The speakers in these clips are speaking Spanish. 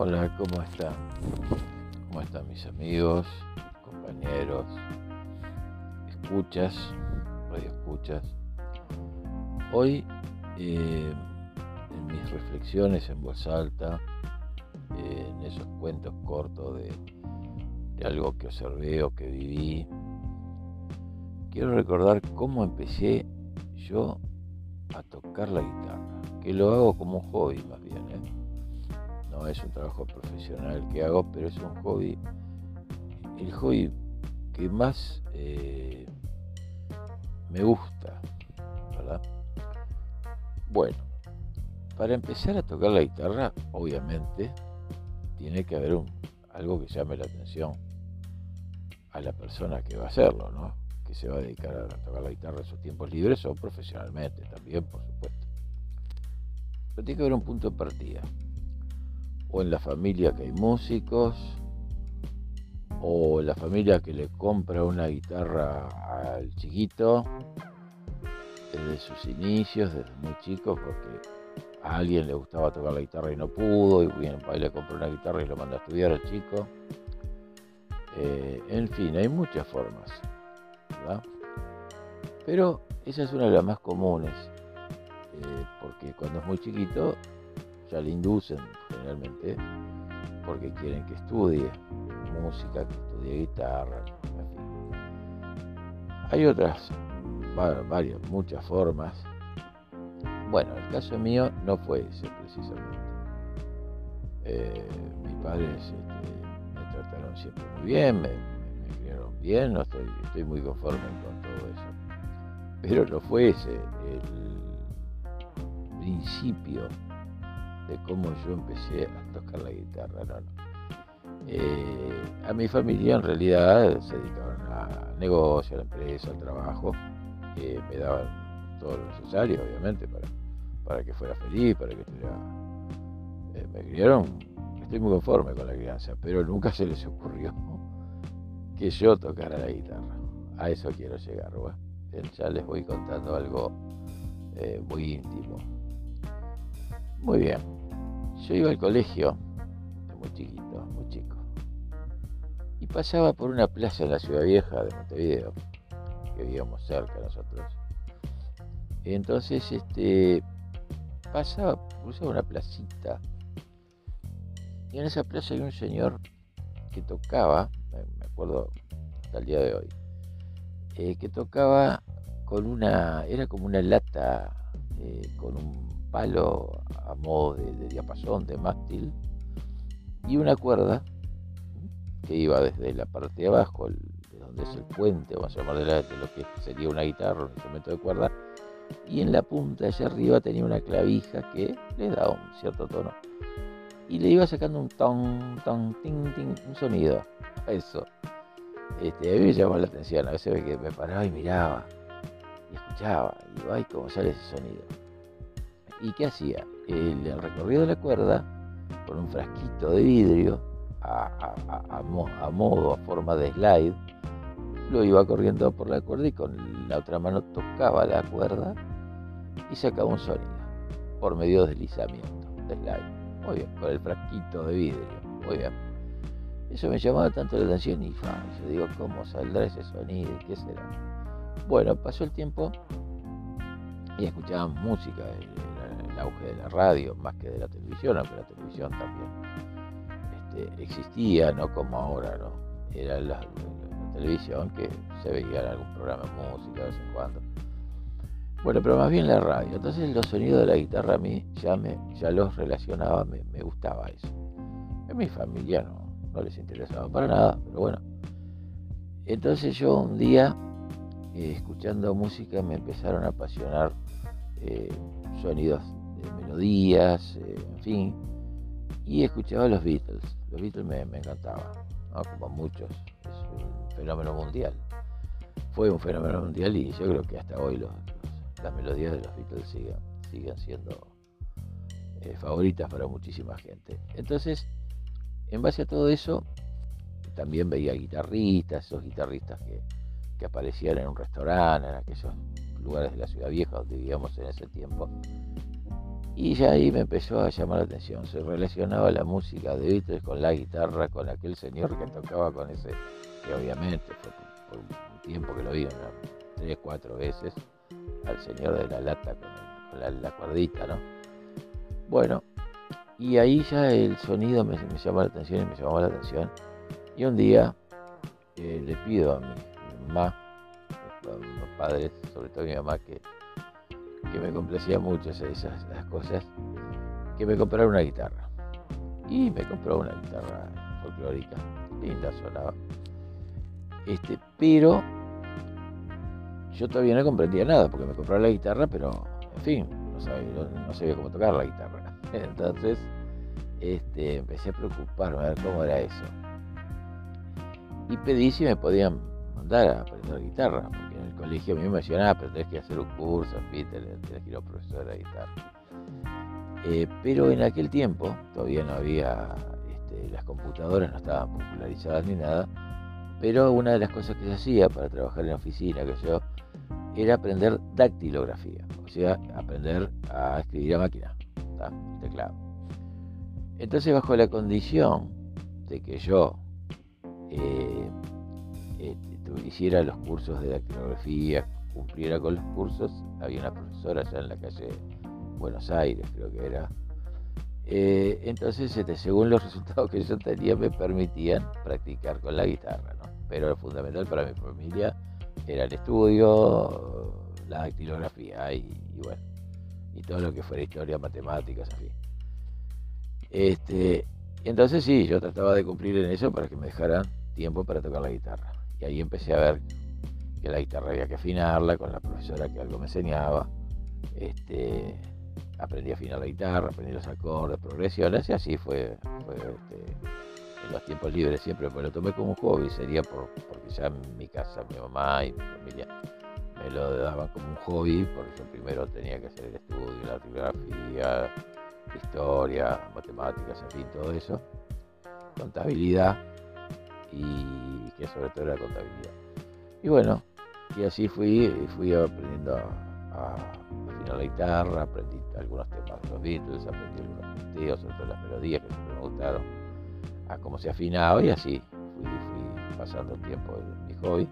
Hola, ¿cómo están? ¿Cómo están mis amigos, compañeros, escuchas, radio escuchas? Hoy, eh, en mis reflexiones en voz alta, eh, en esos cuentos cortos de, de algo que observé o que viví, quiero recordar cómo empecé yo a tocar la guitarra, que lo hago como un hobby más bien, ¿eh? No es un trabajo profesional que hago, pero es un hobby, el hobby que más eh, me gusta, ¿verdad? Bueno, para empezar a tocar la guitarra, obviamente, tiene que haber algo que llame la atención a la persona que va a hacerlo, ¿no? Que se va a dedicar a tocar la guitarra en sus tiempos libres o profesionalmente también, por supuesto. Pero tiene que haber un punto de partida o en la familia que hay músicos, o la familia que le compra una guitarra al chiquito desde sus inicios, desde muy chico, porque a alguien le gustaba tocar la guitarra y no pudo, y bien, padre le compró una guitarra y lo mandó a estudiar al chico. Eh, en fin, hay muchas formas, ¿verdad? Pero esa es una de las más comunes, eh, porque cuando es muy chiquito ya le inducen generalmente porque quieren que estudie música, que estudie guitarra, en fin. Hay otras, varias, muchas formas. Bueno, el caso mío no fue ese precisamente. Eh, mis padres este, me trataron siempre muy bien, me, me, criaron bien, no estoy, estoy muy conforme con todo eso. Pero no fue ese el principio de cómo yo empecé a tocar la guitarra. Eh, a mi familia en realidad se dedicaban al negocio, a la empresa, al trabajo, eh, me daban todo lo necesario, obviamente, para, para que fuera feliz, para que estuviera... Eh, me criaron, estoy muy conforme con la crianza, pero nunca se les ocurrió que yo tocara la guitarra. A eso quiero llegar. Ya les voy contando algo muy íntimo. Muy bien. Yo iba al colegio, muy chiquito, muy chico, y pasaba por una plaza en la ciudad vieja de Montevideo, que vivíamos cerca nosotros. Entonces, este, pasaba, cruzaba una placita, y en esa plaza hay un señor que tocaba, me acuerdo hasta el día de hoy, eh, que tocaba con una, era como una lata eh, con un palo a modo de, diapasón, de mástil, y una cuerda que iba desde la parte de abajo, de donde es el puente, vamos a llamarle de lo que sería una guitarra, un instrumento de cuerda, y en la punta allá arriba tenía una clavija que le daba un cierto tono. Y le iba sacando un ton, ton, ting, ting, un sonido. Eso. Este, a mí me llamó la atención, a veces me paraba y miraba, y escuchaba, y digo, ay, cómo sale ese sonido. ¿Y qué hacía? El, recorrido de la cuerda, con un frasquito de vidrio, a, modo, a forma de slide, lo iba corriendo por la cuerda y con la otra mano tocaba la cuerda y sacaba un sonido por medio de deslizamiento, de slide. Muy bien, con el frasquito de vidrio. Muy bien. Eso me llamaba tanto la atención y yo digo, ¿cómo saldrá ese sonido? ¿Qué será? Bueno, pasó el tiempo y escuchaban música. Eh, auge de la radio más que de la televisión, aunque la televisión también este, existía, no como ahora, ¿no? Era la, televisión que se veía en algún programa de música de vez en cuando. Bueno, pero más bien la radio. Entonces los sonidos de la guitarra a mí ya, me, ya los relacionaba, me, gustaba eso. En mi familia no, no les interesaba para nada, pero bueno. Entonces yo un día, eh, escuchando música, me empezaron a apasionar eh, sonidos melodías, eh, en fin. Y escuchaba los Beatles. Los Beatles me, encantaban, como muchos. Es un fenómeno mundial. Fue un fenómeno mundial y yo creo que hasta hoy las melodías de los Beatles siguen, siendo eh, favoritas para muchísima gente. Entonces, en base a todo eso, también veía guitarristas, esos guitarristas que aparecían en un restaurante, en aquellos lugares de la ciudad vieja donde vivíamos en ese tiempo, Y ya ahí me empezó a llamar la atención. Se relacionaba la música de Beatles con la guitarra, con aquel señor que tocaba con ese, que obviamente fue por, un tiempo que lo vi, tres, cuatro veces, al señor de la lata con, la, cuerdita, ¿no? Bueno, y ahí ya el sonido me, me llamó la atención y me llamó la atención. Y un día eh, le pido a mi mamá, a mis padres, sobre todo a mi mamá, que que me complacía mucho esas, esas cosas, que me comprara una guitarra. Y me compró una guitarra folclórica, linda sonaba. Este, pero yo todavía no comprendía nada, porque me compró la guitarra, pero en fin, no sabía, cómo tocar la guitarra. Entonces este, empecé a preocuparme a ver cómo era eso. Y pedí si me podían mandar a aprender guitarra, colegio a mí me mencionaba, pero tenés que hacer un curso, Peter, tenés que ir a profesor de guitarra. Eh, pero en aquel tiempo todavía no había, este, las computadoras no estaban popularizadas ni nada, pero una de las cosas que se hacía para trabajar en oficina, que yo, era aprender dactilografía, o sea, aprender a escribir a máquina, teclado. Entonces, bajo la condición de que yo eh, hiciera los cursos de dactilografía, cumpliera con los cursos, había una profesora allá en la calle Buenos Aires, creo que era. Eh, entonces, este, según los resultados que yo tenía, me permitían practicar con la guitarra, ¿no? Pero lo fundamental para mi familia era el estudio, la dactilografía y, bueno, y todo lo que fuera historia, matemáticas, así. Este, entonces sí, yo trataba de cumplir en eso para que me dejaran tiempo para tocar la guitarra. Y ahí empecé a ver que la guitarra había que afinarla con la profesora que algo me enseñaba. Este, aprendí a afinar la guitarra, aprendí los acordes, progresiones y así fue, este, en los tiempos libres siempre, pues lo tomé como un hobby, sería por, porque ya en mi casa, mi mamá y mi familia me lo daban como un hobby, porque yo primero tenía que hacer el estudio, la arqueografía, historia, matemáticas, en fin, todo eso, contabilidad y que sobre todo era contabilidad. Y bueno, y así fui, fui aprendiendo a, afinar la guitarra, aprendí algunos temas de los Beatles, aprendí algunos punteos, sobre todo las melodías que siempre me gustaron, a cómo se afinaba y así fui, fui pasando el tiempo en mi hobby,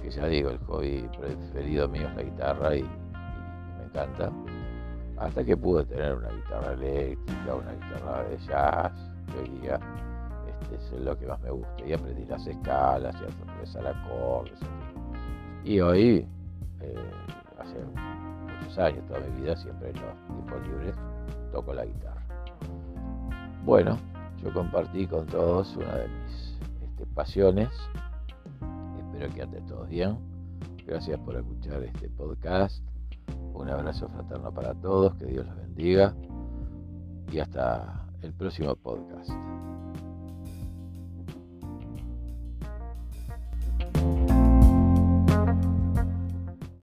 que ya digo, el hobby preferido mío es la guitarra y, y me encanta, hasta que pude tener una guitarra eléctrica, una guitarra de jazz, que hoy día eso es lo que más me gusta. Y aprendí las escalas y a acordes. Y hoy, eh, hace muchos años, toda mi vida, siempre en los tiempos libres, toco la guitarra. Bueno, yo compartí con todos una de mis este, pasiones. Espero que anden todos bien. Gracias por escuchar este podcast. Un abrazo fraterno para todos, que Dios los bendiga y hasta el próximo podcast.